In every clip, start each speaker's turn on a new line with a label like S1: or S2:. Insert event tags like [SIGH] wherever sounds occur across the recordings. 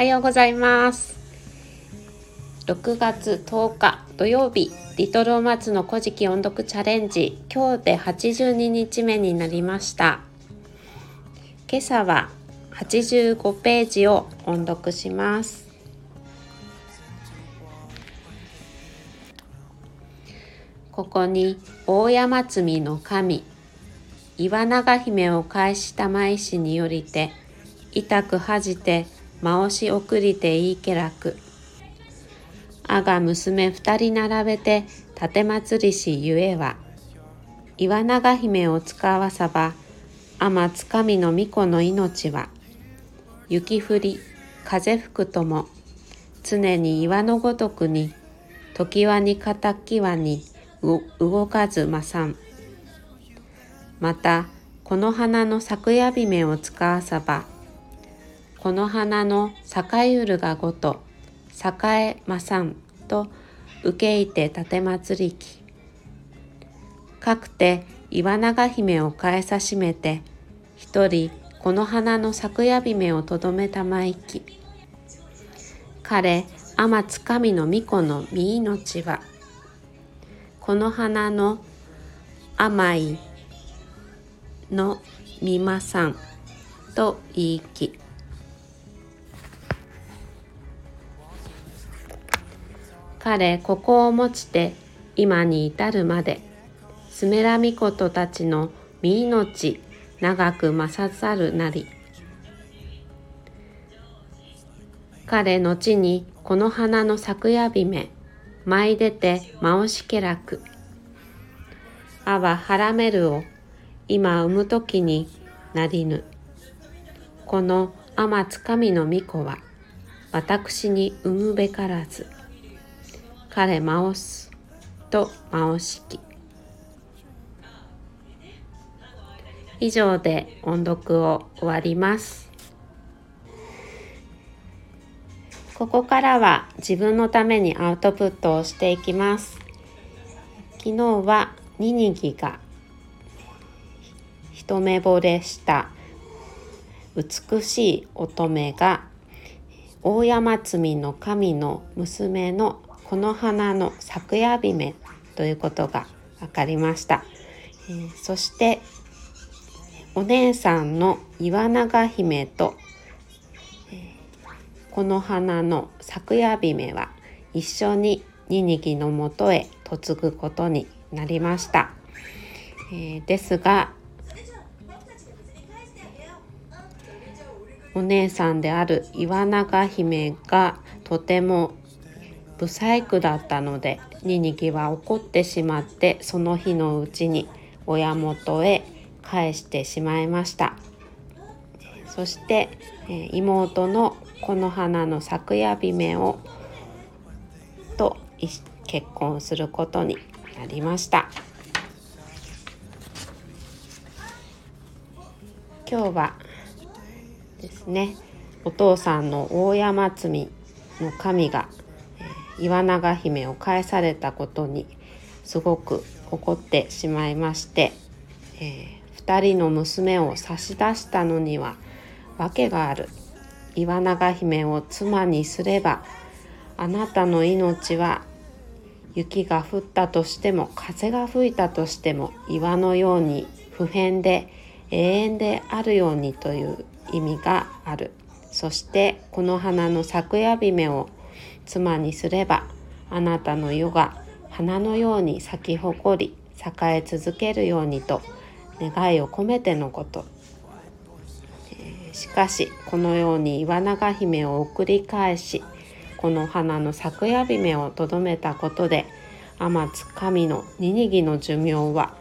S1: はようございます。6月10日土曜日リトルお松の古事記音読チャレンジ。今日で82日目になりました。今朝は85ページを音読します。ここに大山積みの神岩永姫を返した舞師によりて痛く恥じて回し送りていいけらくあが娘二人並べて立祭りしゆえは岩永姫を使わさば天つかみの巫女の命は雪降り風吹くとも常に岩のごとくに時はに敵はに動かずまさん。またこの花の咲やびめを使わさばこの花の栄ゆるがごと栄まさんと受けいて立祭りき。かくて岩永姫を返さしめて一人この花の咲やびめをとどめたまいき。彼天つかみの巫女の身命はこの花の甘いのみまさんと言いき。彼ここをもちて今に至るまでスメラミコトたちの身命長く勝さるなり。彼の地にこの花の咲やびめ舞い出てまおしけらくあははらめるを今産む時になりぬ。この天つかみの巫女は私に産むべからず。彼まおすとまおし以上で音読を終わります。ここからは自分のためにアウトプットをしていきます。昨日はニニギが一目惚れした美しい乙女が大山積みの神の娘のこの花の咲夜姫ということが分かりました、えー、そしてお姉さんの岩永姫と、えー、この花の咲夜姫は一緒にニニギのもとへ嫁ぐことになりました、えー、ですがお姉さんである岩永姫がとても不細工だったのでニニギは怒ってしまってその日のうちに親元へ返してしまいました。そして妹のこの花の咲夜姫をと結婚することになりました。今日はですねお父さんの大山積の神が、岩永姫を返されたことにすごく怒ってしまいまして、えー、2人の娘を差し出したのには訳がある。岩永姫を妻にすればあなたの命は雪が降ったとしても風が吹いたとしても岩のように不変で永遠であるようにという意味がある。そしてこの花の咲夜姫を妻にすればあなたの世が花のように咲き誇り栄え続けるようにと願いを込めてのこと、えー、しかしこのように岩永姫を送り返しこの花の咲夜姫をとどめたことで天津神のニニギの寿命は、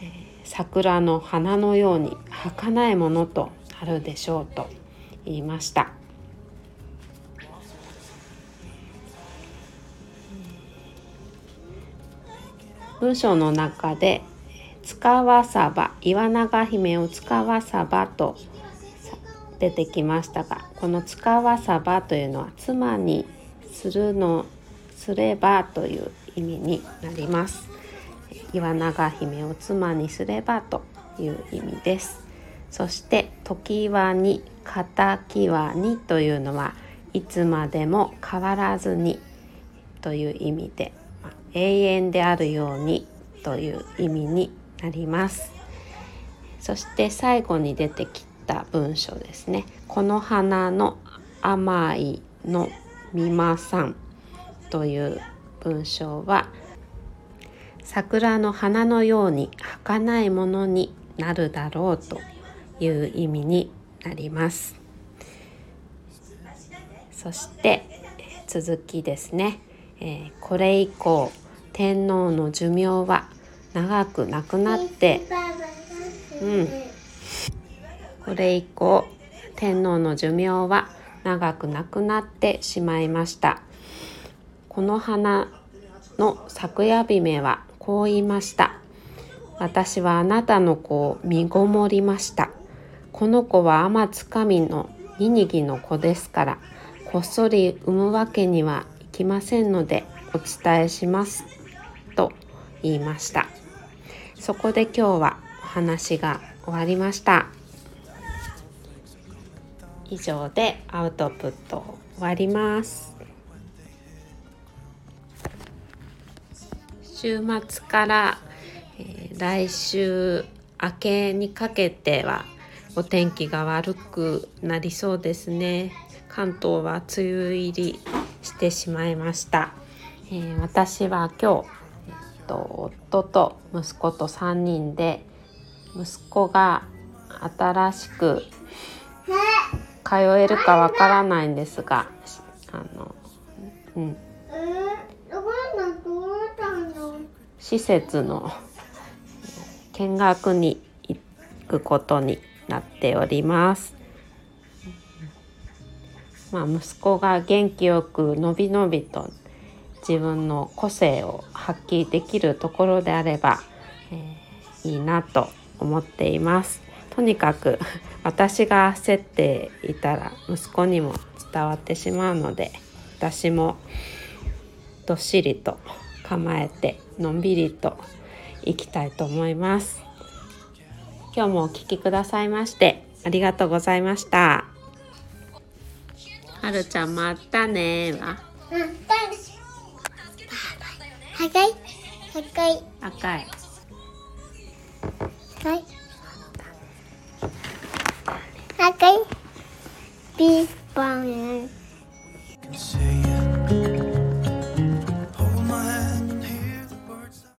S1: えー、桜の花のように儚いものとあるでしょうと言いました。文章の中で「使わさば」「岩永姫を使わさば」と出てきましたがこの「使わさば」というのは妻にするのすればという意味になります。岩永姫を妻にすればという意味です。そして「時はに」「敵はに」というのはいつまでも変わらずにという意味で永遠であるようにという意味になります。そして最後に出てきた文章ですね。この花の甘いのみまさんという文章は桜の花のように儚いものになるだろうという意味になります。そして続きですね、えー、これ以降天皇の寿命は長くなくなってうん。これ以降天皇の寿命は長くなくなってしまいました。この花の咲夜姫はこう言いました。私はあなたの子を身ごもりました。この子は天津神のニニギの子ですからこっそり産むわけにはいきませんのでお伝えします。言いました。そこで今日はお話が終わりました。以上でアウトプット終わります。週末から、えー、来週明けにかけてはお天気が悪くなりそうですね。関東は梅雨入りしてしまいました、えー、私は今日、と、夫と息子と3人で息子が新しく通えるかわからないんですがあの、うん、施設の見学に行くことになっております。まあ、息子が元気よくのびのびと自分の個性を発揮できるところであれば、えー、いいなと思っています。とにかく [LAUGHS] 私が焦っていたら息子にも伝わってしまうので私もどっしりと構えてのんびりといきたいと思います。今日もお聴きくださいましてありがとうございました。はるちゃんまたねは。
S2: 赤い赤い
S1: 赤い。
S2: はい。赤いピーパン。